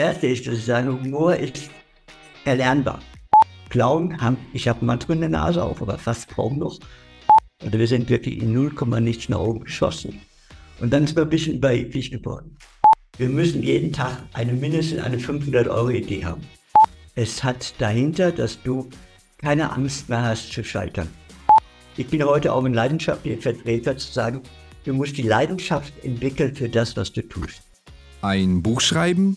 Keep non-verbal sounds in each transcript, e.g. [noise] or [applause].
erste ist, dass ich sage, Humor ist erlernbar. Clown haben, ich habe manchmal eine Nase auf, aber fast kaum noch. Und wir sind wirklich in 0, nichts nach oben geschossen. Und dann ist wir ein bisschen überheblich geworden. Wir müssen jeden Tag eine mindestens eine 500 Euro Idee haben. Es hat dahinter, dass du keine Angst mehr hast zu scheitern. Ich bin heute auch ein leidenschaftlicher Vertreter zu sagen, du musst die Leidenschaft entwickeln für das, was du tust. Ein Buch schreiben,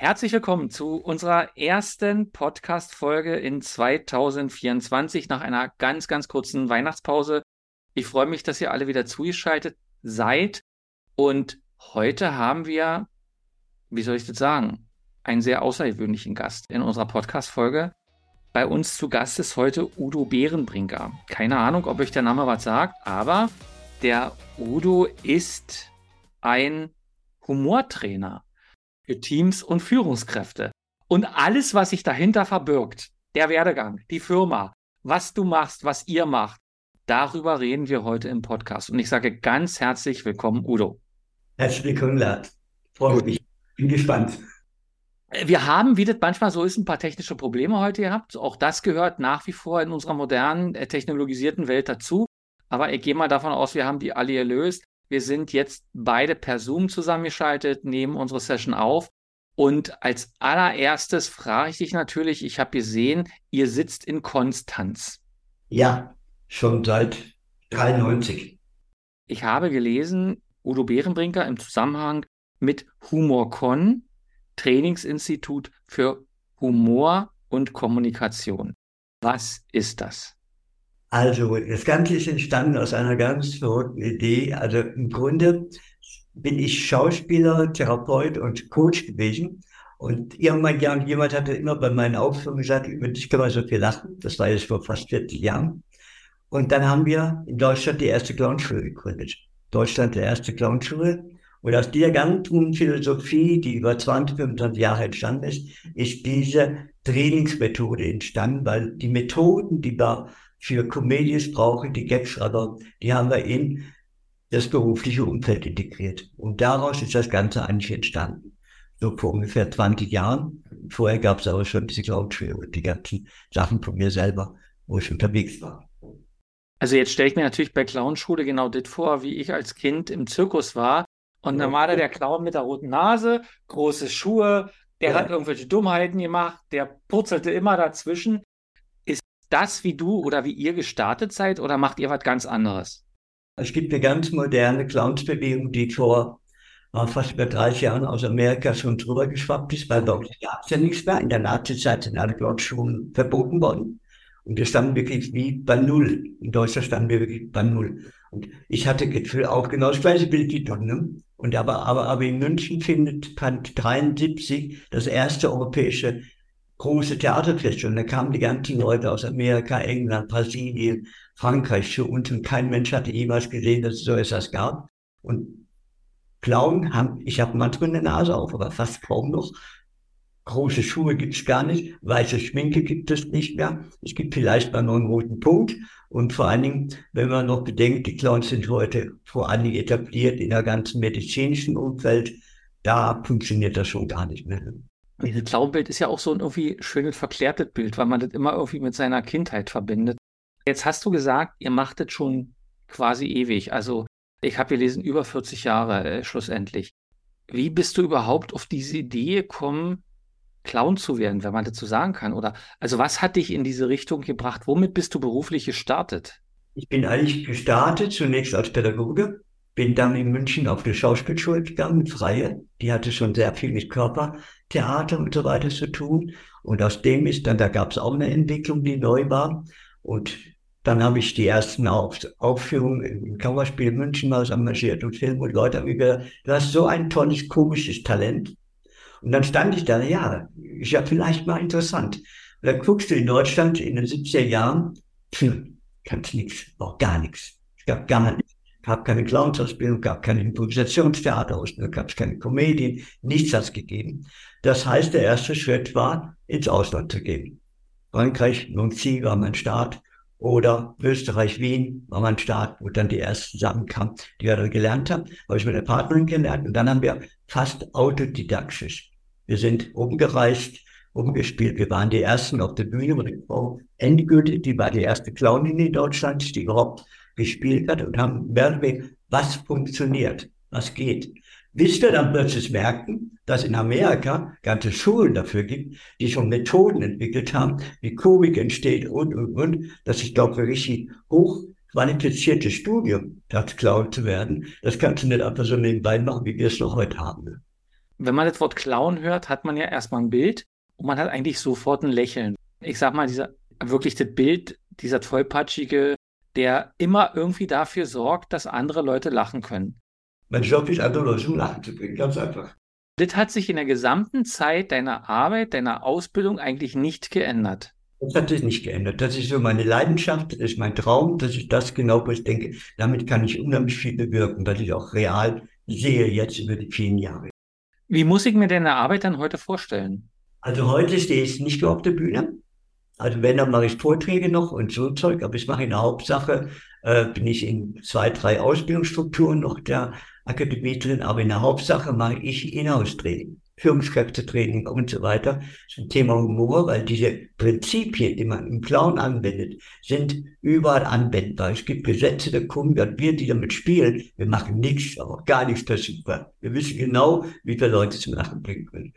Herzlich willkommen zu unserer ersten Podcast-Folge in 2024 nach einer ganz, ganz kurzen Weihnachtspause. Ich freue mich, dass ihr alle wieder zugeschaltet seid. Und heute haben wir, wie soll ich das sagen, einen sehr außergewöhnlichen Gast in unserer Podcast-Folge. Bei uns zu Gast ist heute Udo Bärenbrinker. Keine Ahnung, ob euch der Name was sagt, aber der Udo ist ein Humortrainer für Teams und Führungskräfte. Und alles, was sich dahinter verbirgt, der Werdegang, die Firma, was du machst, was ihr macht, Darüber reden wir heute im Podcast. Und ich sage ganz herzlich willkommen, Udo. Herzlich willkommen, Lars. Freue mich. Bin gespannt. Wir haben, wie das manchmal so ist, ein paar technische Probleme heute gehabt. Auch das gehört nach wie vor in unserer modernen, äh, technologisierten Welt dazu. Aber ich gehe mal davon aus, wir haben die alle gelöst. Wir sind jetzt beide per Zoom zusammengeschaltet, nehmen unsere Session auf. Und als allererstes frage ich dich natürlich, ich habe gesehen, ihr sitzt in Konstanz. Ja, schon seit 93. Ich habe gelesen, Udo Bärenbrinker im Zusammenhang mit HumorCon, Trainingsinstitut für Humor und Kommunikation. Was ist das? Also, das Ganze ist entstanden aus einer ganz verrückten Idee. Also im Grunde bin ich Schauspieler, Therapeut und Coach gewesen. Und irgendwann jemand hatte immer bei meinen Aufführungen gesagt, über dich kann man so viel lachen. Das war jetzt vor fast 40 Jahren. Und dann haben wir in Deutschland die erste Clownschule gegründet. Deutschland der erste Clownschule. Und aus dieser ganzen Philosophie, die über 20, 25 Jahre entstanden ist, ist diese Trainingsmethode entstanden, weil die Methoden, die wir für Comedies brauchen, die Gagschreiber, die haben wir in das berufliche Umfeld integriert. Und daraus ist das Ganze eigentlich entstanden. So vor ungefähr 20 Jahren. Vorher gab es aber schon diese Clownschule und die ganzen Sachen von mir selber, wo ich unterwegs war. Also jetzt stelle ich mir natürlich bei Clownschule genau das vor, wie ich als Kind im Zirkus war. Und dann war da der Clown mit der roten Nase, große Schuhe, der ja. hat irgendwelche Dummheiten gemacht, der purzelte immer dazwischen. Das, wie du oder wie ihr gestartet seid oder macht ihr was ganz anderes? Es gibt eine ganz moderne Clownsbewegung, die vor äh, fast über 30 Jahren aus Amerika schon drüber geschwappt ist, weil dort gab es ja nichts mehr. In der Nazizeit sind alle Clownschulen verboten worden. Und wir standen wirklich wie bei Null. In Deutschland standen wir wirklich bei Null. Und ich hatte Gefühl auch genau das gleiche Bild wie Don. Ne? Und aber, aber, aber in München findet, fand 73 das erste europäische große Theaterfest. Und da kamen die ganzen Leute aus Amerika, England, Brasilien, Frankreich zu uns. Und kein Mensch hatte jemals gesehen, dass es so etwas gab. Und Clown haben, ich habe manchmal eine Nase auf, aber fast kaum noch. Große Schuhe gibt es gar nicht, weiße Schminke gibt es nicht mehr. Es gibt vielleicht mal noch einen roten Punkt. Und vor allen Dingen, wenn man noch bedenkt, die Clowns sind heute vor allen Dingen etabliert in der ganzen medizinischen Umfeld, da funktioniert das schon gar nicht mehr. Dieses Clownbild ist ja auch so ein irgendwie schönes verklärtes Bild, weil man das immer irgendwie mit seiner Kindheit verbindet. Jetzt hast du gesagt, ihr macht das schon quasi ewig. Also ich habe gelesen, über 40 Jahre äh, schlussendlich. Wie bist du überhaupt auf diese Idee gekommen, Clown zu werden, wenn man dazu sagen kann? Oder also was hat dich in diese Richtung gebracht? Womit bist du beruflich gestartet? Ich bin eigentlich gestartet zunächst als Pädagoge, bin dann in München auf die Schauspielschule gegangen, Freie. Die hatte schon sehr viel mit Körpertheater und so weiter zu tun. Und aus dem ist dann, da gab es auch eine Entwicklung, die neu war. Und dann habe ich die ersten Auf Aufführungen im Kammerspiel München mal engagiert und Film und Leute haben mir gesagt, du hast so ein tolles, komisches Talent. Und dann stand ich da, ja, ist ja vielleicht mal interessant. Und dann guckst du in Deutschland in den 70er Jahren, hm, kannst nichts, auch gar nichts. Es gab gar nichts. Es gab keine Clownsausbildung, gab keine Improvisationstheaterausbildung, gab keine Komödien, nichts hat es gegeben. Das heißt, der erste Schritt war, ins Ausland zu gehen. Frankreich, Nancy war mein Start oder Österreich, Wien war mein Start, wo dann die ersten Sachen kamen, die wir da gelernt haben. Habe ich mit der Partnerin gelernt und dann haben wir fast autodidaktisch. Wir sind umgereist, umgespielt. Wir waren die ersten auf der Bühne und Frau Endgültig, die war die erste Clownin in Deutschland, die überhaupt gespielt hat und haben mehr was funktioniert, was geht. Bis wir dann plötzlich merken, dass in Amerika ganze Schulen dafür gibt, die schon Methoden entwickelt haben, wie Komik entsteht und, und, und, dass ich glaube, richtig hoch qualifiziertes Studium, das Clown zu werden, das kannst du nicht einfach so nebenbei machen, wie wir es noch heute haben. Wenn man das Wort Clown hört, hat man ja erstmal ein Bild und man hat eigentlich sofort ein Lächeln. Ich sag mal, dieser, wirklich das Bild, dieser tollpatschige, der immer irgendwie dafür sorgt, dass andere Leute lachen können. Mein Job ist andere Leute zum Lachen zu bringen, ganz einfach. Das hat sich in der gesamten Zeit deiner Arbeit, deiner Ausbildung eigentlich nicht geändert. Das hat sich nicht geändert. Das ist so meine Leidenschaft, das ist mein Traum, das ist das genau, wo ich denke, damit kann ich unheimlich viel bewirken, was ich auch real sehe jetzt über die vielen Jahre. Wie muss ich mir deine Arbeit dann heute vorstellen? Also heute stehe ich nicht nur auf der Bühne. Also wenn, dann mache ich Vorträge noch und so Zeug, aber ich mache in der Hauptsache, äh, bin ich in zwei, drei Ausbildungsstrukturen noch der Akademie drin, aber in der Hauptsache mache ich Inhouse-Training, Führungskräftetraining und so weiter. Das ist ein Thema Humor, weil diese Prinzipien, die man im Clown anwendet, sind überall anwendbar. Es gibt Gesetze der Kunde, wir, die damit spielen, wir machen nichts, aber gar nichts versuchbar. Wir wissen genau, wie wir Leute zum Lachen bringen können.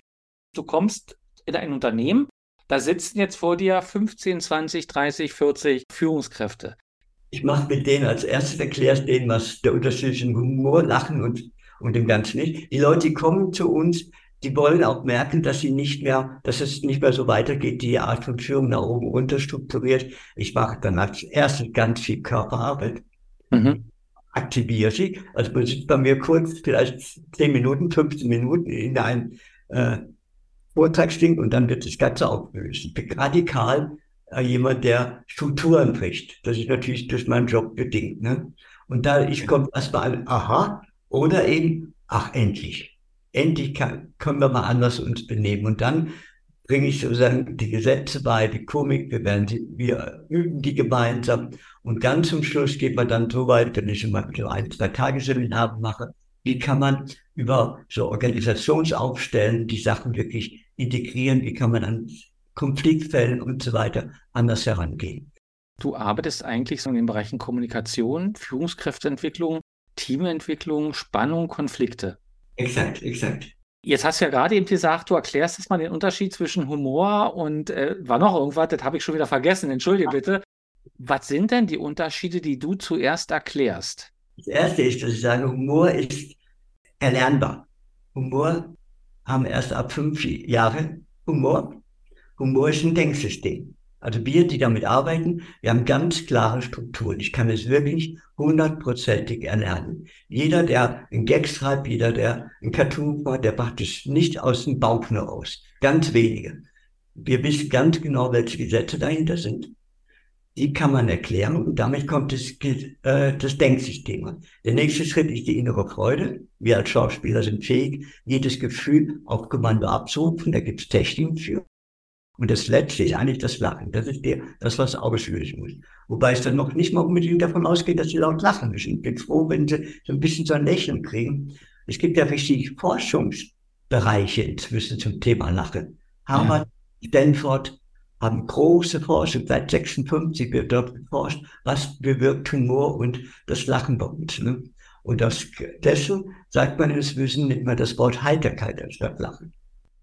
Du kommst in ein Unternehmen, da sitzen jetzt vor dir 15, 20, 30, 40 Führungskräfte. Ich mache mit denen als erstes, erklärst denen, was der Unterschied zwischen Humor, Lachen und, und dem Ganzen ist. Die Leute, die kommen zu uns, die wollen auch merken, dass sie nicht mehr, dass es nicht mehr so weitergeht, die Art von Führung nach oben runter strukturiert. Ich mache dann als erstes ganz viel Körperarbeit. Mhm. Aktiviere sie. Also man sitzt bei mir kurz, vielleicht 10 Minuten, 15 Minuten in einem äh, Vortrag stinkt und dann wird das Ganze aufgelöst. Ich bin radikal jemand, der Strukturen bricht. Das ist natürlich durch meinen Job bedingt. Ne? Und da ich komme erstmal an, aha, oder eben, ach endlich. Endlich kann, können wir mal anders uns benehmen. Und dann bringe ich sozusagen die Gesetze bei, die Komik, wir, werden die, wir üben die gemeinsam. Und ganz zum Schluss geht man dann so weit, wenn ich immer so ein, zwei Tagesseminare mache, wie kann man über so Organisationsaufstellen die Sachen wirklich integrieren? Wie kann man an Konfliktfällen und so weiter anders herangehen? Du arbeitest eigentlich so in den Bereichen Kommunikation, Führungskräfteentwicklung, Teamentwicklung, Spannung, Konflikte. Exakt, exakt. Jetzt hast du ja gerade eben gesagt, du erklärst jetzt mal den Unterschied zwischen Humor und äh, war noch irgendwas, das habe ich schon wieder vergessen, entschuldige bitte. Was sind denn die Unterschiede, die du zuerst erklärst? Das erste ist, dass ich sage, Humor ist erlernbar. Humor haben erst ab fünf Jahren Humor. Humor ist ein Denksystem. Also wir, die damit arbeiten, wir haben ganz klare Strukturen. Ich kann es wirklich hundertprozentig erlernen. Jeder, der ein Gag schreibt, jeder, der ein Cartoon macht, der macht es nicht aus dem Bauch nur aus. Ganz wenige. Wir wissen ganz genau, welche Gesetze dahinter sind die kann man erklären und damit kommt das, äh, das Denksystem. Der nächste Schritt ist die innere Freude. Wir als Schauspieler sind fähig, jedes Gefühl auf Kommando abzurufen. Da gibt es Techniken für. Und das Letzte ist eigentlich das Lachen. Das ist der, das, was ausführen muss. Wobei es dann noch nicht mal unbedingt davon ausgeht, dass sie laut lachen müssen. Ich bin froh, wenn sie so ein bisschen so ein Lächeln kriegen. Es gibt ja richtig Forschungsbereiche inzwischen zum Thema Lachen. Harvard, ja. Stanford, haben große Forschung, seit 56 wird dort geforscht, was bewirkt Humor und das Lachen bei uns. Ne? Und das, deshalb sagt man inzwischen nicht mehr das Wort Heiterkeit anstatt Lachen.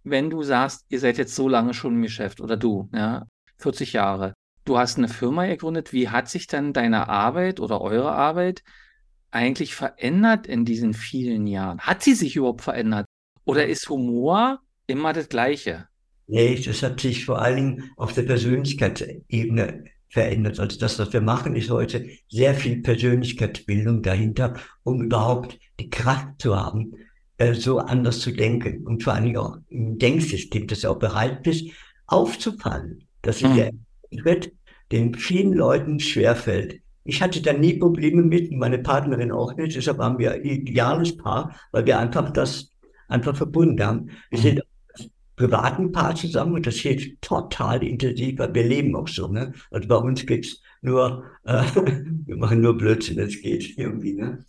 Wenn du sagst, ihr seid jetzt so lange schon im Geschäft oder du, ja, 40 Jahre, du hast eine Firma gegründet, wie hat sich dann deine Arbeit oder eure Arbeit eigentlich verändert in diesen vielen Jahren? Hat sie sich überhaupt verändert? Oder ist Humor immer das Gleiche? Nee, das hat sich vor allen Dingen auf der Persönlichkeitsebene verändert. Also das, was wir machen, ist heute sehr viel Persönlichkeitsbildung dahinter, um überhaupt die Kraft zu haben, äh, so anders zu denken und vor Dingen auch im Denksystem, dass er auch bereit ist, aufzufallen. Das ist der Schritt, den vielen Leuten schwerfällt. Ich hatte da nie Probleme mit, meine Partnerin auch nicht. Deshalb waren wir ein ideales Paar, weil wir einfach das einfach verbunden haben. Wir mhm. sind privaten Paar zusammen und das hilft total intensiv, weil wir leben auch so. Ne? Also bei uns geht's nur, [laughs] äh, wir machen nur Blödsinn, das geht irgendwie. Ne?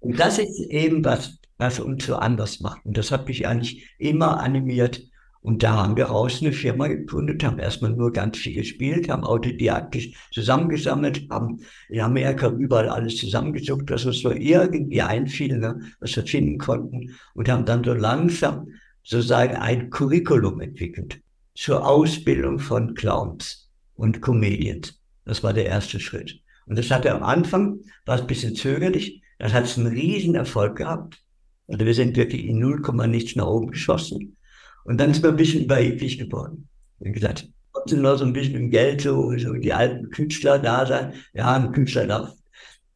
Und das ist eben was, was uns so anders macht. Und das hat mich eigentlich immer animiert, und da haben wir raus eine Firma gegründet, haben erstmal nur ganz viel gespielt, haben autodidaktisch zusammengesammelt, haben in Amerika überall alles zusammengesucht, was uns so irgendwie einfiel, ne, was wir finden konnten und haben dann so langsam sozusagen ein Curriculum entwickelt zur Ausbildung von Clowns und Comedians. Das war der erste Schritt. Und das hatte am Anfang, war es ein bisschen zögerlich, dann hat es einen riesen Erfolg gehabt. Also wir sind wirklich in 0, nichts nach oben geschossen. Und dann ist man ein bisschen überheblich geworden. Und gesagt, trotzdem noch so ein bisschen im Geld, so, so die alten Künstler da sein. Ja, ein Künstler darf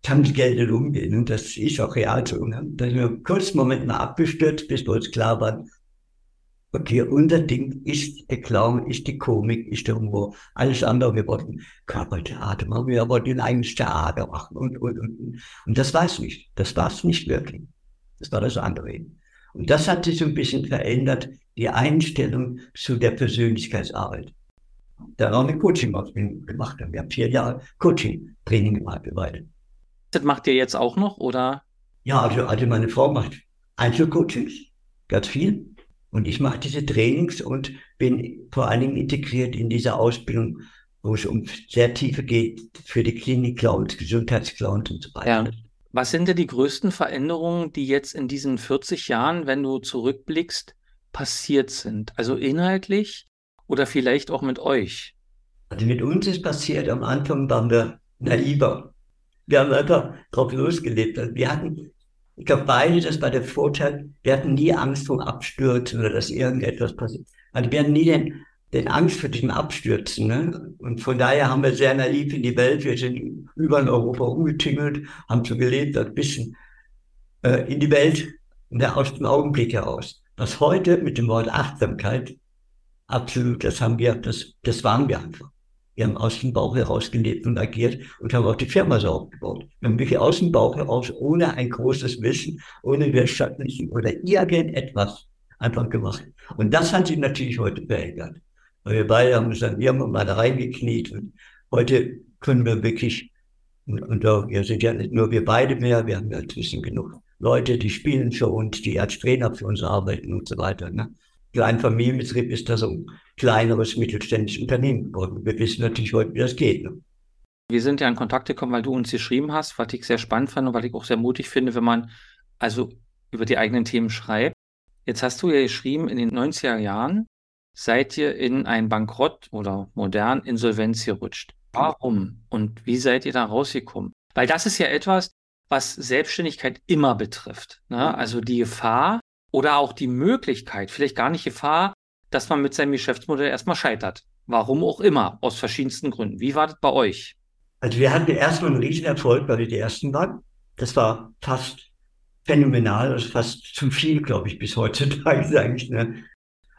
kann mit Geld umgehen. Und das ist auch real so. Ne? Da sind wir einen kurzen Moment mal abgestürzt, bis wir uns klar waren, okay, unser Ding ist der Clown, ist die Komik, ist der Humor. Alles andere, wir wollten Körpertheater machen, wir wollten ein eigenes Theater machen und, und, und. Und das war es nicht. Das war es nicht wirklich. Das war das andere. Und das hat sich so ein bisschen verändert die Einstellung zu der Persönlichkeitsarbeit. Da haben wir Coaching-Ausbildung gemacht. Wir haben vier Jahre Coaching-Training gemacht, wir beide. Das macht ihr jetzt auch noch, oder? Ja, also, also meine Frau macht Einzelcoachings, ganz viel. Und ich mache diese Trainings und bin vor allen Dingen integriert in diese Ausbildung, wo es um sehr tiefe geht für die Klinik-Clowns, Gesundheitsclowns und so weiter. Ja. Was sind denn die größten Veränderungen, die jetzt in diesen 40 Jahren, wenn du zurückblickst, passiert sind? Also inhaltlich oder vielleicht auch mit euch? Also mit uns ist passiert, am Anfang waren wir naiver. Wir haben einfach drauf losgelebt. Also wir hatten, ich glaube beide, das war der Vorteil, wir hatten nie Angst vor Abstürzen oder dass irgendetwas passiert. Also wir hatten nie den, den Angst vor diesem Abstürzen. Ne? Und von daher haben wir sehr naiv in die Welt, wir sind über in Europa umgetingelt, haben so gelebt, ein bisschen äh, in die Welt, ne, aus dem Augenblick heraus. Was heute mit dem Wort Achtsamkeit absolut, das haben wir, das, das waren wir einfach. Wir haben aus dem Bauch heraus gelebt und agiert und haben auch die Firma so aufgebaut. Wir haben wirklich aus dem Bauch heraus, ohne ein großes Wissen, ohne wirtschaftlichen oder irgendetwas einfach gemacht. Und das hat sich natürlich heute verändert. Weil wir beide haben gesagt, wir haben mal da reingekniet und heute können wir wirklich, und, und auch, wir sind ja nicht nur wir beide mehr, wir haben ja inzwischen genug Leute, die spielen für uns, die als Trainer für uns arbeiten und so weiter. Ne? Klein Familienbetrieb ist da so ein kleineres mittelständisches Unternehmen geworden. Wir wissen natürlich heute, wie das geht. Ne? Wir sind ja in Kontakt gekommen, weil du uns geschrieben hast, was ich sehr spannend fand und was ich auch sehr mutig finde, wenn man also über die eigenen Themen schreibt. Jetzt hast du ja geschrieben, in den 90er Jahren seid ihr in ein Bankrott oder modern Insolvenz gerutscht. Warum und wie seid ihr da rausgekommen? Weil das ist ja etwas, was Selbstständigkeit immer betrifft. Ne? Also die Gefahr oder auch die Möglichkeit, vielleicht gar nicht Gefahr, dass man mit seinem Geschäftsmodell erstmal scheitert. Warum auch immer, aus verschiedensten Gründen. Wie war das bei euch? Also wir hatten erstmal einen riesen Erfolg, weil wir die Ersten waren. Das war fast phänomenal, also fast zu viel, glaube ich, bis heutzutage [laughs] eigentlich. Ne?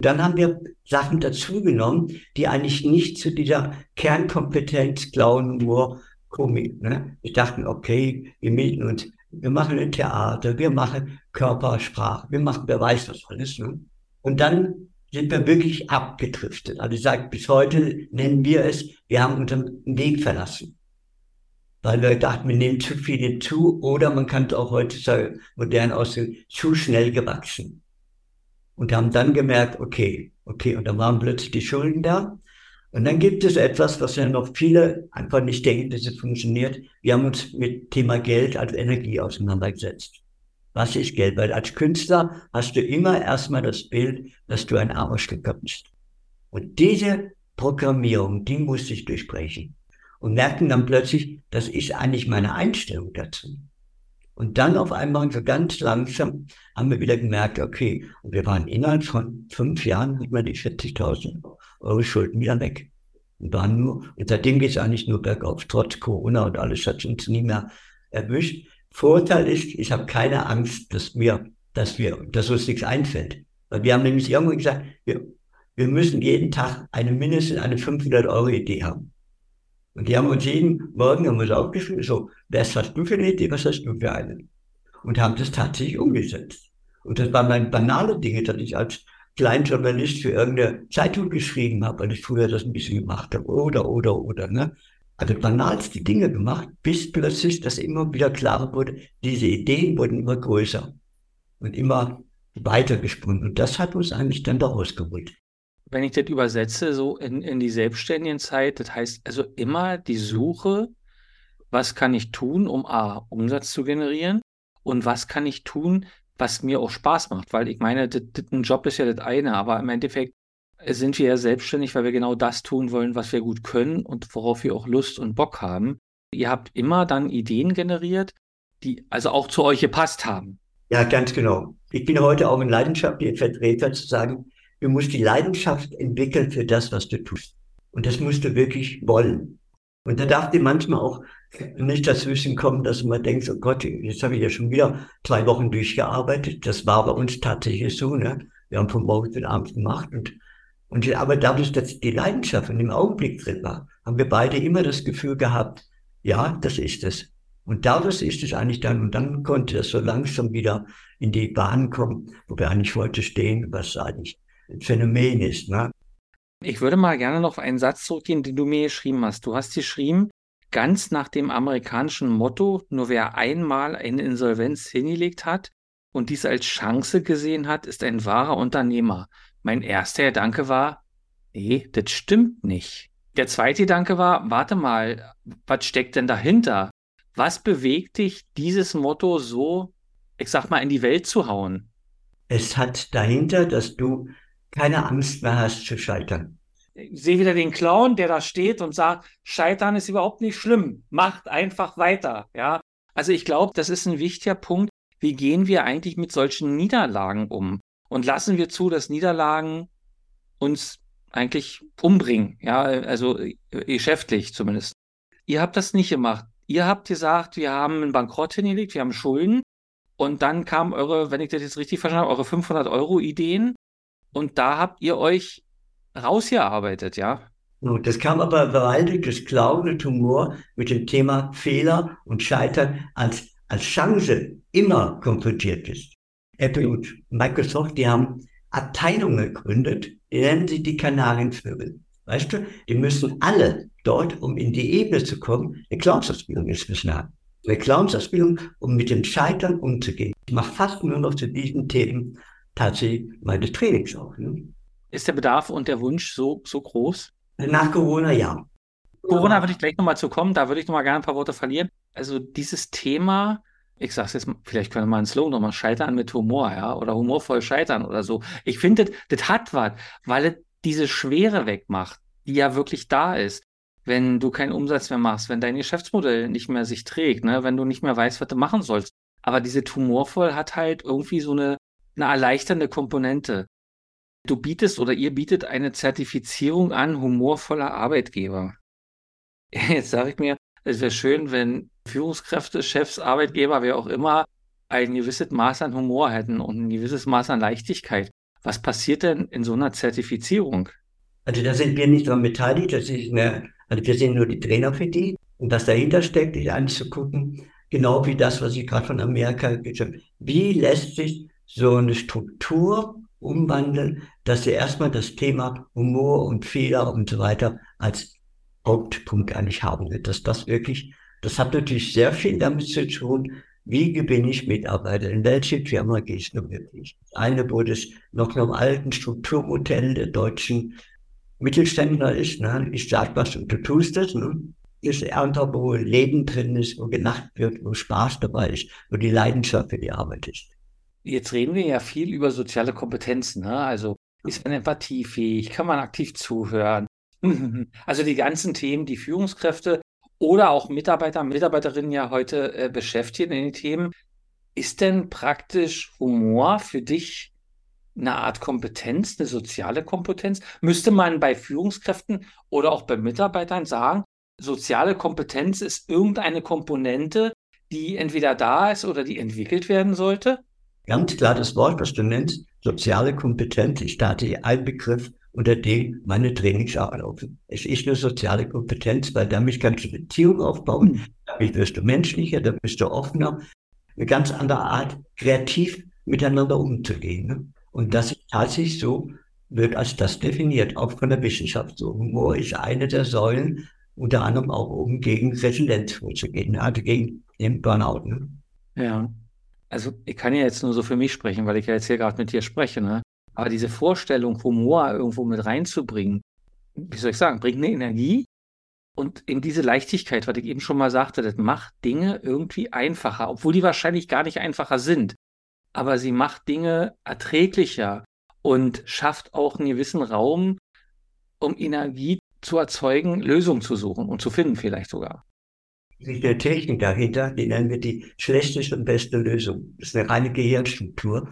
Dann haben wir Sachen dazugenommen, die eigentlich nicht zu dieser Kernkompetenz Clown, Humor Komik. Ne? Wir dachten, okay, wir mieten uns, wir machen ein Theater, wir machen Körpersprache, wir machen, wer weiß das alles. Ne? Und dann sind wir wirklich abgedriftet. Also ich sage, bis heute nennen wir es, wir haben unseren Weg verlassen. Weil wir dachten, wir nehmen zu viele zu oder man kann es auch heute sagen, modern aussehen, zu schnell gewachsen. Und haben dann gemerkt, okay, okay, und dann waren plötzlich die Schulden da und dann gibt es etwas, was ja noch viele einfach nicht denken, dass es funktioniert. Wir haben uns mit Thema Geld als Energie auseinandergesetzt. Was ist Geld? Weil als Künstler hast du immer erstmal das Bild, dass du ein armer Stücker bist. Und diese Programmierung, die musste ich durchbrechen. Und merken dann plötzlich, das ist eigentlich meine Einstellung dazu. Und dann auf einmal so ganz langsam haben wir wieder gemerkt, okay, und wir waren innerhalb von fünf Jahren, hatten wir die 40.000 eure Schulden wieder weg. Und waren nur, und seitdem geht es eigentlich nur bergauf, trotz Corona und alles hat uns nie mehr erwischt. Vorteil ist, ich habe keine Angst, dass mir, dass wir, dass uns nichts einfällt. Weil wir haben nämlich irgendwann gesagt, wir, wir müssen jeden Tag eine mindestens eine 500 Euro Idee haben. Und die haben uns jeden Morgen haben uns aufgeschrieben, so, was hast du für eine Idee, was hast du für eine? Und haben das tatsächlich umgesetzt. Und das waren dann banale Dinge, dass ich als Kleinjournalist für irgendeine Zeitung geschrieben habe, weil ich früher das ein bisschen gemacht habe. Oder, oder, oder. Ne? Also banalste Dinge gemacht, bis plötzlich das immer wieder klarer wurde, diese Ideen wurden immer größer und immer weitergesprungen. Und das hat uns eigentlich dann daraus geholt. Wenn ich das übersetze, so in, in die selbstständigen Zeit, das heißt also immer die Suche, was kann ich tun, um A, Umsatz zu generieren und was kann ich tun, was mir auch Spaß macht, weil ich meine, das, das, ein Job ist ja das eine, aber im Endeffekt sind wir ja selbstständig, weil wir genau das tun wollen, was wir gut können und worauf wir auch Lust und Bock haben. Ihr habt immer dann Ideen generiert, die also auch zu euch gepasst haben. Ja, ganz genau. Ich bin heute auch ein leidenschaftlicher Vertreter zu sagen, du musst die Leidenschaft entwickeln für das, was du tust. Und das musst du wirklich wollen. Und da darf dir manchmal auch nicht dazwischen kommen, dass man denkt, oh Gott, jetzt habe ich ja schon wieder zwei Wochen durchgearbeitet. Das war bei uns tatsächlich so, ne? Wir haben von morgens bis abends gemacht und, und aber dadurch, dass die Leidenschaft in dem Augenblick drin war, haben wir beide immer das Gefühl gehabt, ja, das ist es. Und dadurch ist es eigentlich dann, und dann konnte es so langsam wieder in die Bahn kommen, wo wir eigentlich heute stehen, was eigentlich Phänomen ist, ne? Ich würde mal gerne noch auf einen Satz zurückgehen, den du mir geschrieben hast. Du hast geschrieben, ganz nach dem amerikanischen Motto, nur wer einmal eine Insolvenz hingelegt hat und dies als Chance gesehen hat, ist ein wahrer Unternehmer. Mein erster Gedanke war, nee, das stimmt nicht. Der zweite Gedanke war, warte mal, was steckt denn dahinter? Was bewegt dich, dieses Motto so, ich sag mal, in die Welt zu hauen? Es hat dahinter, dass du keine Angst mehr hast zu scheitern. Ich sehe wieder den Clown, der da steht und sagt, Scheitern ist überhaupt nicht schlimm, macht einfach weiter. Ja, also ich glaube, das ist ein wichtiger Punkt. Wie gehen wir eigentlich mit solchen Niederlagen um? Und lassen wir zu, dass Niederlagen uns eigentlich umbringen? Ja, also äh, geschäftlich zumindest. Ihr habt das nicht gemacht. Ihr habt gesagt, wir haben einen Bankrott hingelegt, wir haben Schulden. Und dann kamen eure, wenn ich das jetzt richtig verstanden habe, eure 500 Euro Ideen und da habt ihr euch rausgearbeitet, ja? Das kam aber, weil das Glaube, Tumor mit dem Thema Fehler und Scheitern als, als Chance immer konfrontiert ist. Apple und Microsoft, die haben Abteilungen gegründet, die nennen sie die Kanarienvögel. Weißt du, die müssen alle dort, um in die Ebene zu kommen, eine Clownsausbildung inzwischen haben. Eine Clownsausbildung, um mit dem Scheitern umzugehen. Ich mache fast nur noch zu diesen Themen tatsächlich meine Trainings auch. Ne? Ist der Bedarf und der Wunsch so, so groß? Nach Corona ja. Corona würde ich gleich nochmal zu kommen, da würde ich nochmal gerne ein paar Worte verlieren. Also dieses Thema, ich sag's jetzt, vielleicht können wir mal einen Slogan nochmal scheitern mit Humor, ja, oder humorvoll scheitern oder so. Ich finde, das, das hat was, weil es diese Schwere wegmacht, die ja wirklich da ist. Wenn du keinen Umsatz mehr machst, wenn dein Geschäftsmodell nicht mehr sich trägt, ne, wenn du nicht mehr weißt, was du machen sollst. Aber diese Humorvoll hat halt irgendwie so eine eine erleichternde Komponente. Du bietest oder ihr bietet eine Zertifizierung an humorvoller Arbeitgeber. [laughs] Jetzt sage ich mir, es wäre schön, wenn Führungskräfte, Chefs, Arbeitgeber, wer auch immer, ein gewisses Maß an Humor hätten und ein gewisses Maß an Leichtigkeit. Was passiert denn in so einer Zertifizierung? Also da sind wir nicht daran beteiligt, das ist eine, also wir sind nur die Trainer für die. Und was dahinter steckt, ist anzugucken, genau wie das, was ich gerade von Amerika gesagt habe. Wie lässt sich so eine Struktur umwandeln, dass sie erstmal das Thema Humor und Fehler und so weiter als Hauptpunkt eigentlich haben wird. Dass das wirklich, das hat natürlich sehr viel damit zu tun, wie gewinne ich Mitarbeiter? In welche Firma gehst du wirklich? Eine, wo das noch im alten Strukturmodell der deutschen Mittelständler ist, ne? ich sag was und du tust das, ne? ist einfach, wo Leben drin ist, wo gelacht wird, wo Spaß dabei ist, wo die Leidenschaft für die Arbeit ist. Jetzt reden wir ja viel über soziale Kompetenzen. Ne? Also ist man empathiefähig? Kann man aktiv zuhören? [laughs] Also die ganzen Themen, die Führungskräfte oder auch Mitarbeiter, Mitarbeiterinnen ja heute äh, beschäftigen in den Themen. Ist denn praktisch Humor für dich eine Art Kompetenz, eine soziale Kompetenz? Müsste man bei Führungskräften oder auch bei Mitarbeitern sagen, soziale Kompetenz ist irgendeine Komponente, die entweder da ist oder die entwickelt werden sollte? Ganz klar das Wort, was du nennst, soziale Kompetenz, ist da ein Begriff unter dem meine Trainings ablaufen. Es ist eine soziale Kompetenz, weil damit kannst du Beziehungen aufbauen, hm. damit wirst du menschlicher, damit bist du offener, eine ganz andere Art, kreativ miteinander umzugehen. Ne? Und das ist tatsächlich so, wird als das definiert, auch von der Wissenschaft. So, Humor ist eine der Säulen, unter anderem auch um gegen Resilienz vorzugehen, also gegen den Burnout. Ne? Ja, also ich kann ja jetzt nur so für mich sprechen, weil ich ja jetzt hier gerade mit dir spreche, ne? Aber diese Vorstellung, Humor irgendwo mit reinzubringen, wie soll ich sagen, bringt eine Energie und eben diese Leichtigkeit, was ich eben schon mal sagte, das macht Dinge irgendwie einfacher, obwohl die wahrscheinlich gar nicht einfacher sind. Aber sie macht Dinge erträglicher und schafft auch einen gewissen Raum, um Energie zu erzeugen, Lösungen zu suchen und zu finden vielleicht sogar. Die Technik dahinter, die nennen wir die schlechteste und beste Lösung. Das ist eine reine Gehirnstruktur.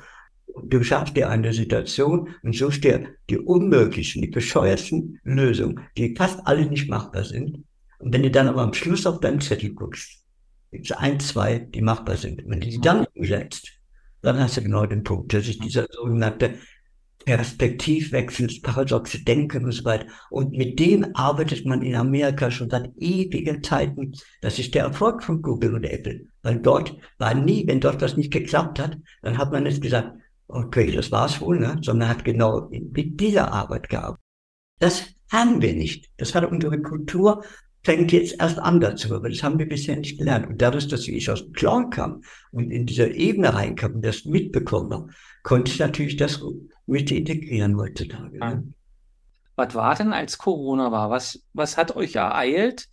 Du schaffst dir eine Situation und suchst dir die unmöglichen, die bescheuersten Lösungen, die fast alle nicht machbar sind. Und wenn du dann aber am Schluss auf deinen Zettel guckst, gibt es ein, zwei, die machbar sind. Wenn du die dann umsetzt, dann hast du genau den Punkt. Das ist dieser sogenannte Perspektivwechsel, das paradoxe Denken und so weiter. Und mit dem arbeitet man in Amerika schon seit ewigen Zeiten. Das ist der Erfolg von Google und Apple. Weil dort war nie, wenn dort was nicht geklappt hat, dann hat man nicht gesagt, okay, das war's wohl, ne? sondern hat genau mit dieser Arbeit gearbeitet. Das haben wir nicht. Das hat unsere Kultur fängt jetzt erst an dazu, aber das haben wir bisher nicht gelernt. Und dadurch, dass ich aus dem Clown kam und in dieser Ebene reinkam und das mitbekommen habe, konnte ich natürlich das mit integrieren heutzutage. Ne? Was war denn, als Corona war? Was, was hat euch ereilt,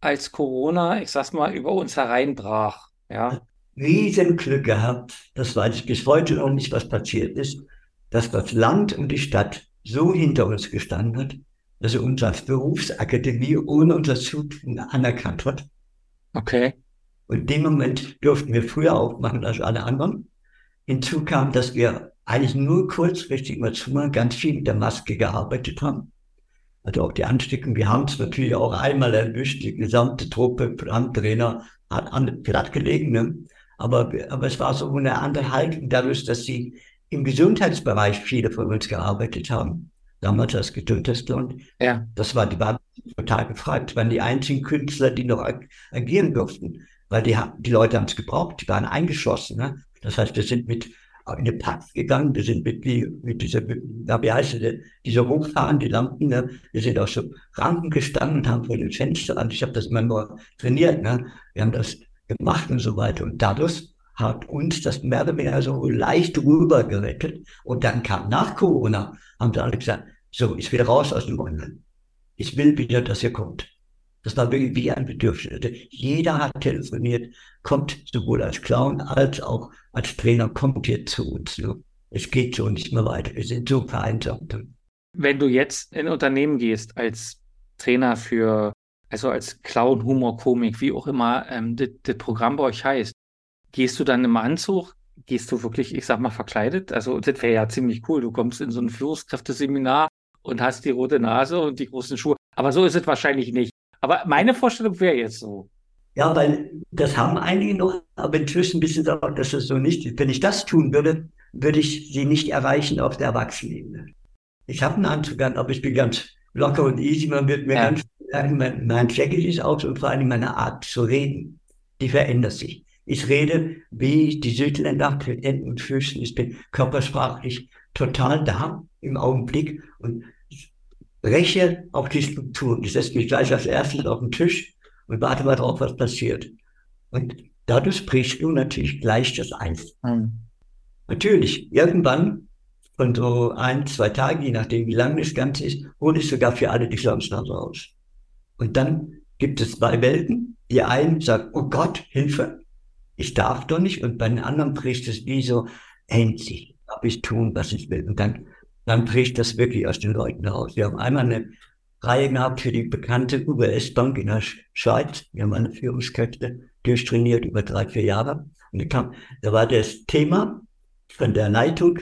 als Corona, ich sag's mal, über uns hereinbrach? Ja. Riesenglück gehabt, das weiß ich bis heute noch nicht, was passiert ist, dass das Land und die Stadt so hinter uns gestanden hat, dass er uns als Berufsakademie ohne unser Zutun anerkannt hat. Okay. Und in dem Moment durften wir früher aufmachen als alle anderen. Hinzu kam, dass wir eigentlich nur kurzfristig mal zumal ganz viel mit der Maske gearbeitet haben. Also auch die Ansteckung. Wir haben es natürlich auch einmal erwischt. Die gesamte Truppe, Trainer hat an platt gelegen. Ne? Aber, aber es war so eine andere Haltung dadurch, dass sie im Gesundheitsbereich viele von uns gearbeitet haben. Damals als Gesundheitsland. Ja. Das war, die waren total gefragt. Das waren die einzigen Künstler, die noch ag agieren durften. Weil die, die Leute haben es gebraucht. Die waren eingeschlossen. Ne? Das heißt, wir sind mit in den Park gegangen, wir sind mit, mit dieser, na, wie heißt es, diese hochfahrende Lampen, ne? wir sind auf so Ranken gestanden und haben vor den Fenstern, ich habe das immer nur trainiert, ne? wir haben das gemacht und so weiter. Und dadurch hat uns das mehr oder weniger so leicht rüber gerettet. Und dann kam nach Corona, haben sie alle gesagt, so, ich will raus aus dem Online. Ich will wieder, dass ihr kommt. Das war wirklich wie ein Bedürfnis. Jeder hat telefoniert, kommt sowohl als Clown als auch als Trainer, kommt hier zu uns. Es geht so nicht mehr weiter. Wir sind so vereinsamt. Wenn du jetzt in Unternehmen gehst als Trainer für, also als Clown, Humor, Komik, wie auch immer ähm, das, das Programm bei euch heißt, gehst du dann im Anzug? Gehst du wirklich, ich sag mal, verkleidet? Also, das wäre ja ziemlich cool. Du kommst in so ein Führungskräfteseminar und hast die rote Nase und die großen Schuhe. Aber so ist es wahrscheinlich nicht. Aber meine Vorstellung wäre jetzt so. Ja, weil das haben einige noch, aber inzwischen wissen sie auch, dass es so nicht ist. Wenn ich das tun würde, würde ich sie nicht erreichen auf der Erwachsenenebene. Ich habe einen Anzug an, aber ich bin ganz locker und easy. Man wird mir ja. ganz mein, mein Jacket ist aus und vor allem meine Art zu reden, die verändert sich. Ich rede wie die Südländer mit Enden und Füßen. Ich bin körpersprachlich total da im Augenblick und breche auf die Strukturen. Ich setze mich gleich als erstes auf den Tisch und warte mal drauf, was passiert. Und dadurch brichst du natürlich gleich das Eins. Mhm. Natürlich, irgendwann, von so ein, zwei Tagen, je nachdem, wie lang das Ganze ist, hole ich sogar für alle die Schlammschnauze raus. Und dann gibt es zwei Welten. Die einen sagt, oh Gott, Hilfe, ich darf doch nicht. Und bei den anderen bricht es wie so, endlich darf ich tun, was ich will. Und dann dann bricht das wirklich aus den Leuten raus. Wir haben einmal eine Reihe gehabt für die bekannte UBS-Bank in der Schweiz. Wir haben eine Führungskräfte durchtrainiert über drei, vier Jahre. Und da, kam, da war das Thema von der Leitung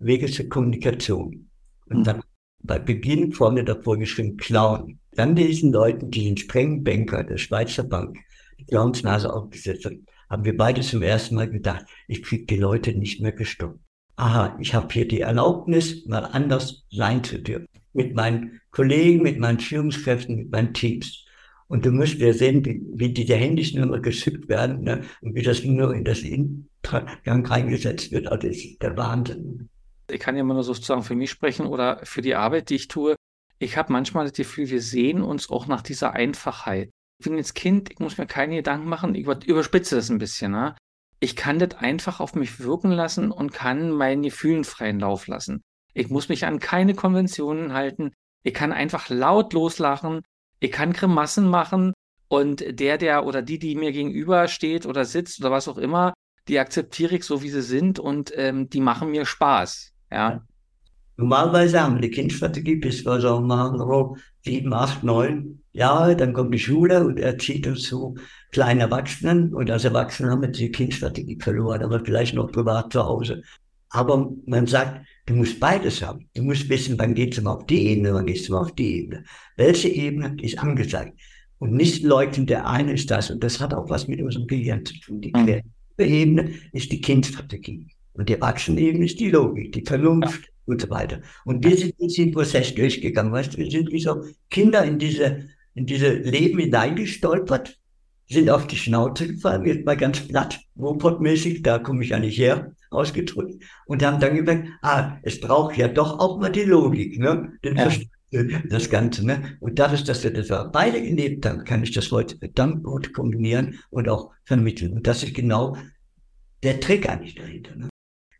Wege zur Kommunikation. Und dann bei Beginn vorne davor geschrieben Clown. Dann diesen Leuten, diesen strengen Banker der Schweizer Bank, die Clownsnase aufgesetzt haben, haben wir beide zum ersten Mal gedacht, ich kriege die Leute nicht mehr gestoppt aha, ich habe hier die Erlaubnis, mal anders sein zu dürfen. mit meinen Kollegen, mit meinen Führungskräften, mit meinen Teams. Und du musst ja sehen, wie, wie diese Handys nur noch geschickt werden ne? und wie das nur in das Gang reingesetzt wird. Also das ist der Wahnsinn. Ich kann ja immer nur sozusagen für mich sprechen oder für die Arbeit, die ich tue. Ich habe manchmal das Gefühl, wir sehen uns auch nach dieser Einfachheit. Ich bin jetzt Kind, ich muss mir keine Gedanken machen, ich überspitze das ein bisschen. Ne? Ich kann das einfach auf mich wirken lassen und kann meinen Gefühlen freien Lauf lassen. Ich muss mich an keine Konventionen halten. Ich kann einfach laut loslachen. Ich kann Grimassen machen. Und der, der oder die, die mir gegenüber steht oder sitzt oder was auch immer, die akzeptiere ich so, wie sie sind und ähm, die machen mir Spaß. Ja. Normalerweise haben wir die Kindstrategie, bis wir so machen, sieben, acht, neun Jahre, dann kommt die Schule und erzieht uns zu kleinen Erwachsenen. Und als Erwachsene haben wir die Kindstrategie verloren, aber vielleicht noch privat zu Hause. Aber man sagt, du musst beides haben. Du musst wissen, wann geht es mal auf die Ebene, wann geht es mal auf die Ebene. Welche Ebene ist angezeigt? Und nicht leugnen, der eine ist das. Und das hat auch was mit unserem Gehirn zu tun. Die mhm. Ebene ist die Kindstrategie. Und die Erwachsenenebene ist die Logik, die Vernunft ja. und so weiter. Und wir sind diesen Prozess durchgegangen. Weißt du, wir sind wie so Kinder in diese, in diese Leben hineingestolpert, sind auf die Schnauze gefallen, jetzt mal ganz platt, robotmäßig, da komme ich ja nicht her, ausgedrückt. Und haben dann gemerkt, ah, es braucht ja doch auch mal die Logik, ne? Den ja. das Ganze, ne? Und dadurch, dass wir das beide gelebt haben, kann ich das heute verdammt gut kombinieren und auch vermitteln. Und das ist genau der Trick eigentlich dahinter. Ne?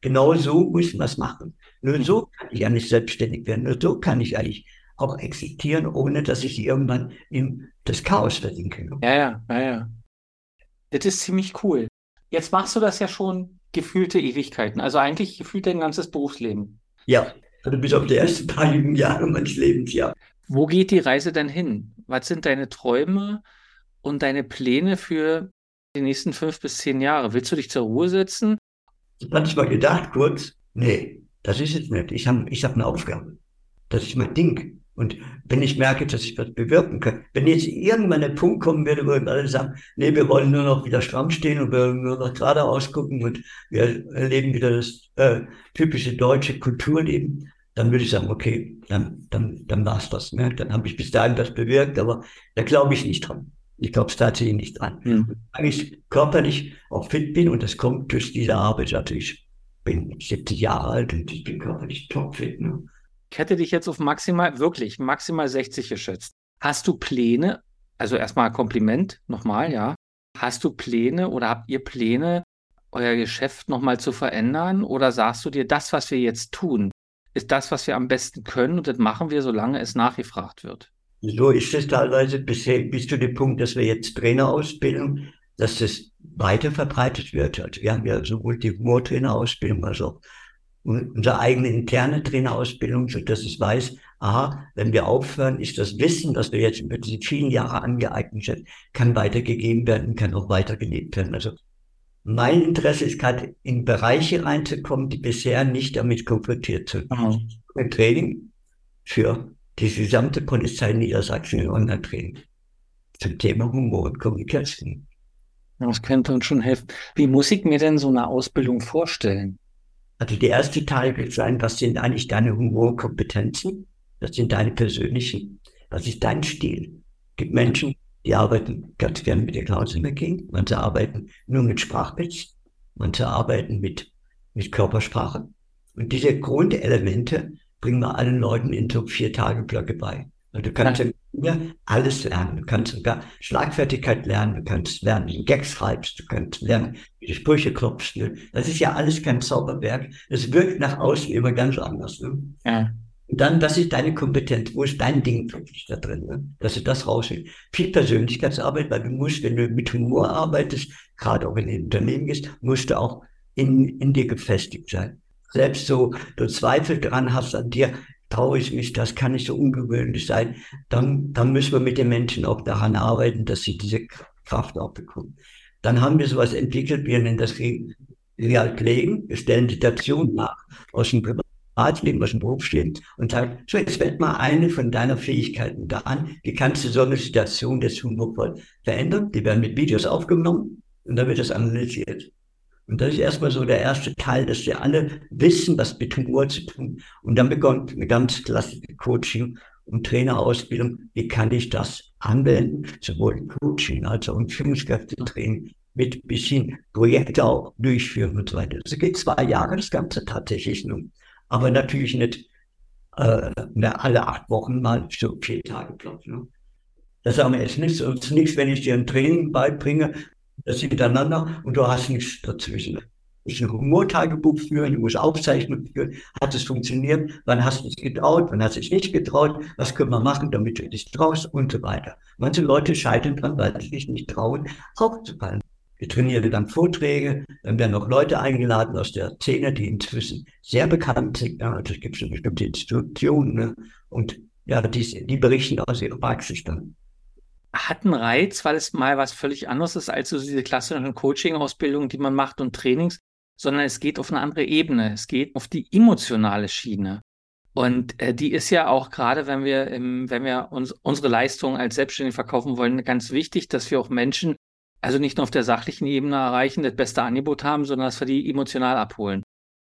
Genau so muss man es machen. Nur so kann ich ja nicht selbstständig werden. Nur so kann ich eigentlich auch existieren, ohne dass ich irgendwann in das Chaos versinke. Ja, ja, ja, ja. Das ist ziemlich cool. Jetzt machst du das ja schon gefühlte Ewigkeiten, also eigentlich gefühlt dein ganzes Berufsleben. Ja, also bis auf die ersten paar Jahre meines Lebens, ja. Wo geht die Reise denn hin? Was sind deine Träume und deine Pläne für die nächsten fünf bis zehn Jahre? Willst du dich zur Ruhe setzen manchmal gedacht kurz, nee, das ist es nicht. Ich habe ich hab eine Aufgabe. Das ist mein Ding. Und wenn ich merke, dass ich was bewirken kann, wenn jetzt irgendwann ein Punkt kommen würde, wo alle sagen, nee, wir wollen nur noch wieder stramm stehen und wir wollen nur noch geradeaus gucken und wir erleben wieder das äh, typische deutsche Kulturleben, dann würde ich sagen, okay, dann, dann, dann war's das. Ne? Dann habe ich bis dahin was bewirkt, aber da glaube ich nicht dran. Ich glaube es tatsächlich nicht dran. Mhm. Weil ich körperlich auch fit bin und das kommt durch diese Arbeit. Also ich bin 70 Jahre alt und ich bin körperlich topfit. Ne? Ich hätte dich jetzt auf maximal, wirklich maximal 60 geschätzt. Hast du Pläne? Also erstmal Kompliment nochmal, ja. Hast du Pläne oder habt ihr Pläne, euer Geschäft nochmal zu verändern? Oder sagst du dir, das, was wir jetzt tun, ist das, was wir am besten können und das machen wir, solange es nachgefragt wird? So ist es teilweise bis, bis zu dem Punkt, dass wir jetzt Trainer ausbilden, dass das weiter verbreitet wird. Also wir haben ja sowohl die Humortrainerausbildung als auch unsere eigene interne Trainerausbildung, so dass es weiß, aha, wenn wir aufhören, ist das Wissen, das wir jetzt über diese vielen Jahre angeeignet sind, kann weitergegeben werden, kann auch weitergelebt werden. Also mein Interesse ist gerade in Bereiche reinzukommen, die bisher nicht damit konfrontiert sind. Mhm. Ein Training für die gesamte Polizei Niedersachsen in Online-Training zum Thema Humor und Kommunikation. Das könnte uns schon helfen. Wie muss ich mir denn so eine Ausbildung vorstellen? Also der erste Teil wird sein, was sind eigentlich deine Humorkompetenzen? Was sind deine persönlichen? Was ist dein Stil? Es gibt Menschen, die arbeiten ganz gern mit der Klausenergie. Manche arbeiten nur mit Sprachwitz. Manche arbeiten mit, mit Körpersprache. Und diese Grundelemente bringen wir allen Leuten in so vier Tage Blöcke bei. Und du kannst ja alles lernen. Du kannst sogar Schlagfertigkeit lernen, du kannst lernen, wie du Gags schreibst, du kannst lernen, wie du Sprüche klopfst. Ne? Das ist ja alles kein Zauberwerk. Es wirkt nach außen immer ganz anders. Ne? Ja. Und dann, das ist deine Kompetenz. Wo ist dein Ding wirklich da drin? Ne? Dass du das raushältst. Viel Persönlichkeitsarbeit, weil du musst, wenn du mit Humor arbeitest, gerade auch in den Unternehmen gehst, musst du auch in, in dir gefestigt sein selbst so du Zweifel dran hast an dir, traue ich mich, das kann nicht so ungewöhnlich sein, dann, dann müssen wir mit den Menschen auch daran arbeiten, dass sie diese Kraft auch bekommen. Dann haben wir sowas entwickelt, wir nennen das Realpflegen, wir stellen Situationen nach aus dem Privatleben, aus dem Berufsleben und sagen, so jetzt wend mal eine von deiner Fähigkeiten da an, wie kannst du so eine Situation des humorvoll verändern? Die werden mit Videos aufgenommen und dann wird das analysiert. Und das ist erstmal so der erste Teil, dass wir alle wissen, was mit Humor zu tun. Und dann bekommt eine ganz klassische Coaching und Trainerausbildung. Wie kann ich das anwenden? Sowohl Coaching als auch Führungskräftetraining mit bisschen Projekte auch durchführen und so weiter. Das geht zwei Jahre das Ganze tatsächlich nur. Aber natürlich nicht äh, alle acht Wochen mal so vier Tage Platz. Ne? Das sagen wir jetzt nicht. Es ist nichts, wenn ich dir ein Training beibringe, das sind miteinander und du hast nichts dazwischen. Ich ein Humortagebuch führen, du musst Aufzeichnungen führen. Hat es funktioniert? Wann hast du es getraut? Wann hast du es nicht getraut? Was können wir machen, damit du dich traust? Und so weiter. Manche Leute scheitern dran, weil sie sich nicht trauen, aufzufallen. Wir trainieren dann Vorträge, dann werden noch Leute eingeladen aus der Szene, die inzwischen sehr bekannt sind. Ja, also es gibt bestimmte Institutionen ne? und ja, die, die berichten aus ihrer Praxis dann hat einen Reiz, weil es mal was völlig anderes ist als so diese klassischen Coaching-Ausbildungen, die man macht und Trainings, sondern es geht auf eine andere Ebene. Es geht auf die emotionale Schiene. Und äh, die ist ja auch gerade, wenn wir, im, wenn wir uns unsere Leistungen als Selbstständige verkaufen wollen, ganz wichtig, dass wir auch Menschen, also nicht nur auf der sachlichen Ebene erreichen, das beste Angebot haben, sondern dass wir die emotional abholen.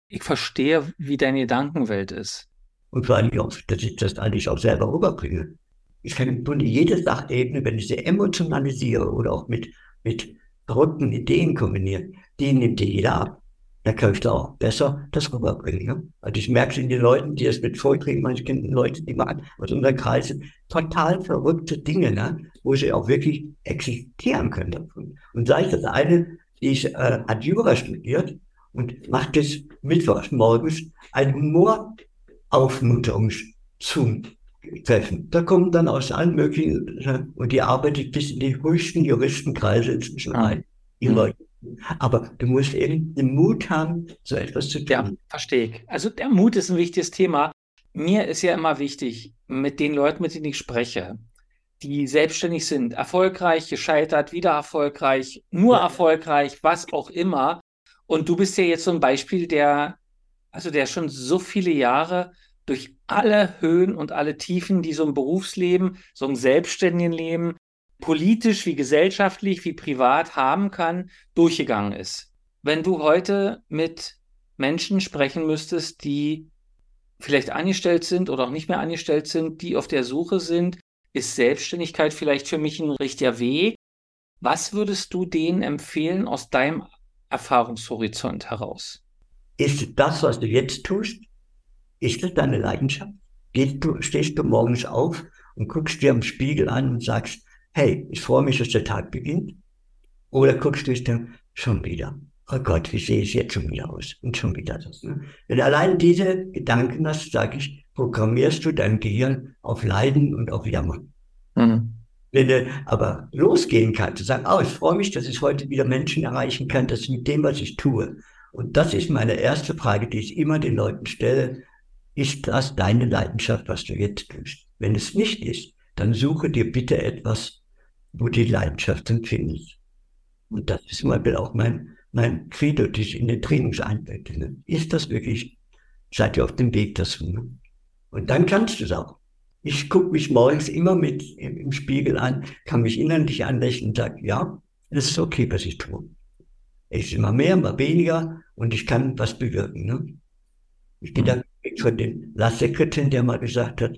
Ich verstehe, wie deine Gedankenwelt ist. Und vor allem dass ich das eigentlich auch selber rüberbringe. Ich kann im Grunde jede Sachebene, wenn ich sie emotionalisiere oder auch mit, mit verrückten Ideen kombiniere, die nimmt dir jeder ab. Da kann ich da auch besser das rüberbringen. Ja? Also ich merke es in den Leuten, die es mit Vorträgen, manche kennen Leute, die machen aus unserem Kreis total verrückte Dinge, ne? wo sie auch wirklich existieren können davon. Und sei es das eine, die ist, äh, hat Jura studiert und macht es mittwochs morgens ein Humoraufmunterungszoom treffen. Da kommen dann aus allen möglichen, und die arbeitet bis in die höchsten Juristenkreise inzwischen ein. Die mhm. Leute. Aber du musst eben den Mut haben, so etwas zu tun. Ja, verstehe ich. Also der Mut ist ein wichtiges Thema. Mir ist ja immer wichtig, mit den Leuten, mit denen ich spreche, die selbstständig sind, erfolgreich, gescheitert, wieder erfolgreich, nur ja. erfolgreich, was auch immer. Und du bist ja jetzt so ein Beispiel, der, also der schon so viele Jahre durch alle Höhen und alle Tiefen, die so ein Berufsleben, so ein selbstständigen Leben, politisch wie gesellschaftlich wie privat haben kann, durchgegangen ist. Wenn du heute mit Menschen sprechen müsstest, die vielleicht angestellt sind oder auch nicht mehr angestellt sind, die auf der Suche sind, ist Selbstständigkeit vielleicht für mich ein richtiger Weg. Was würdest du denen empfehlen aus deinem Erfahrungshorizont heraus? Ist das, was du jetzt tust, ist das deine Leidenschaft? Gehst du, stehst du morgens auf und guckst dir im Spiegel an und sagst, hey, ich freue mich, dass der Tag beginnt? Oder guckst du dir schon wieder? Oh Gott, wie sehe ich jetzt schon wieder aus? Und schon wieder das. Ne? Wenn du allein diese Gedanken hast, sage ich, programmierst du dein Gehirn auf Leiden und auf Jammern. Mhm. Wenn du aber losgehen kannst und sagen, oh, ich freue mich, dass ich heute wieder Menschen erreichen kann, das mit dem, was ich tue. Und das ist meine erste Frage, die ich immer den Leuten stelle. Ist das deine Leidenschaft, was du jetzt tust? Wenn es nicht ist, dann suche dir bitte etwas, wo die Leidenschaft empfindest. Und das ist zum Beispiel auch mein, mein Credo, das ich in den Trainings einbette. Ne? Ist das wirklich, seid ihr auf dem Weg dazu? Ne? Und dann kannst du es auch. Ich gucke mich morgens immer mit im, im, Spiegel an, kann mich innerlich anlächeln und sage, ja, es ist okay, was ich tue. Es ist immer mehr, immer weniger und ich kann was bewirken. Ne? Ich gehe da von den Lastsekretären, der mal gesagt hat,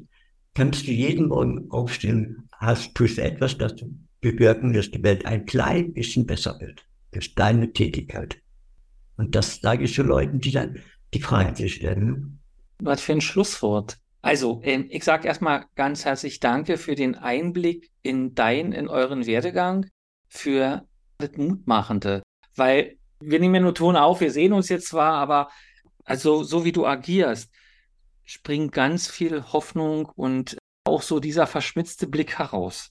kannst du jeden Morgen aufstehen, hast, tust etwas, das du bewirken, dass die Welt ein klein bisschen besser wird. Das ist deine Tätigkeit. Und das sage ich zu Leuten, die dann die Frage stellen. Was für ein Schlusswort. Also, ähm, ich sage erstmal ganz herzlich Danke für den Einblick in dein, in euren Werdegang, für das Mutmachende. Weil wir nehmen ja nur Ton auf, wir sehen uns jetzt zwar, aber also so wie du agierst, springt ganz viel Hoffnung und auch so dieser verschmitzte Blick heraus.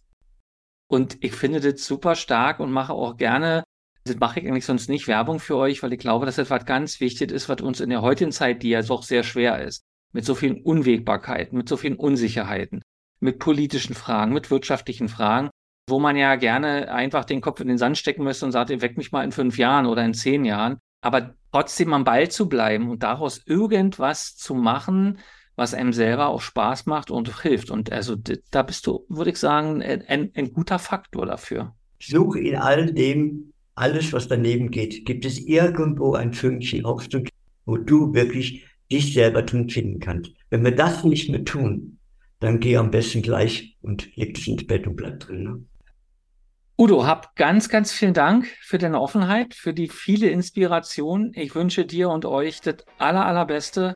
Und ich finde das super stark und mache auch gerne, das mache ich eigentlich sonst nicht Werbung für euch, weil ich glaube, dass das was ganz wichtig ist, was uns in der heutigen Zeit, die ja doch sehr schwer ist, mit so vielen Unwägbarkeiten, mit so vielen Unsicherheiten, mit politischen Fragen, mit wirtschaftlichen Fragen, wo man ja gerne einfach den Kopf in den Sand stecken müsste und sagt, ihr weckt mich mal in fünf Jahren oder in zehn Jahren. Aber trotzdem am Ball zu bleiben und daraus irgendwas zu machen, was einem selber auch Spaß macht und hilft. Und also da bist du, würde ich sagen, ein, ein guter Faktor dafür. Suche in all dem alles, was daneben geht, gibt es irgendwo ein Fünkchen Hoffnung, wo du wirklich dich selber drin finden kannst. Wenn wir das nicht mehr tun, dann geh am besten gleich und leg dich ins Bett und bleib drin. Ne? Udo, hab ganz, ganz vielen Dank für deine Offenheit, für die viele Inspiration. Ich wünsche dir und euch das aller, allerbeste,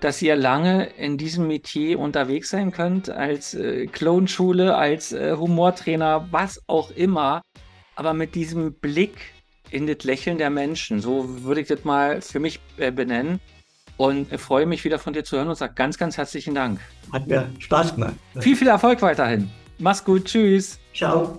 dass ihr lange in diesem Metier unterwegs sein könnt, als äh, Clone-Schule, als äh, Humortrainer, was auch immer, aber mit diesem Blick in das Lächeln der Menschen. So würde ich das mal für mich äh, benennen. Und freue mich wieder von dir zu hören und sage ganz, ganz herzlichen Dank. Hat mir Spaß gemacht. Viel, viel Erfolg weiterhin. Mach's gut. Tschüss. Ciao.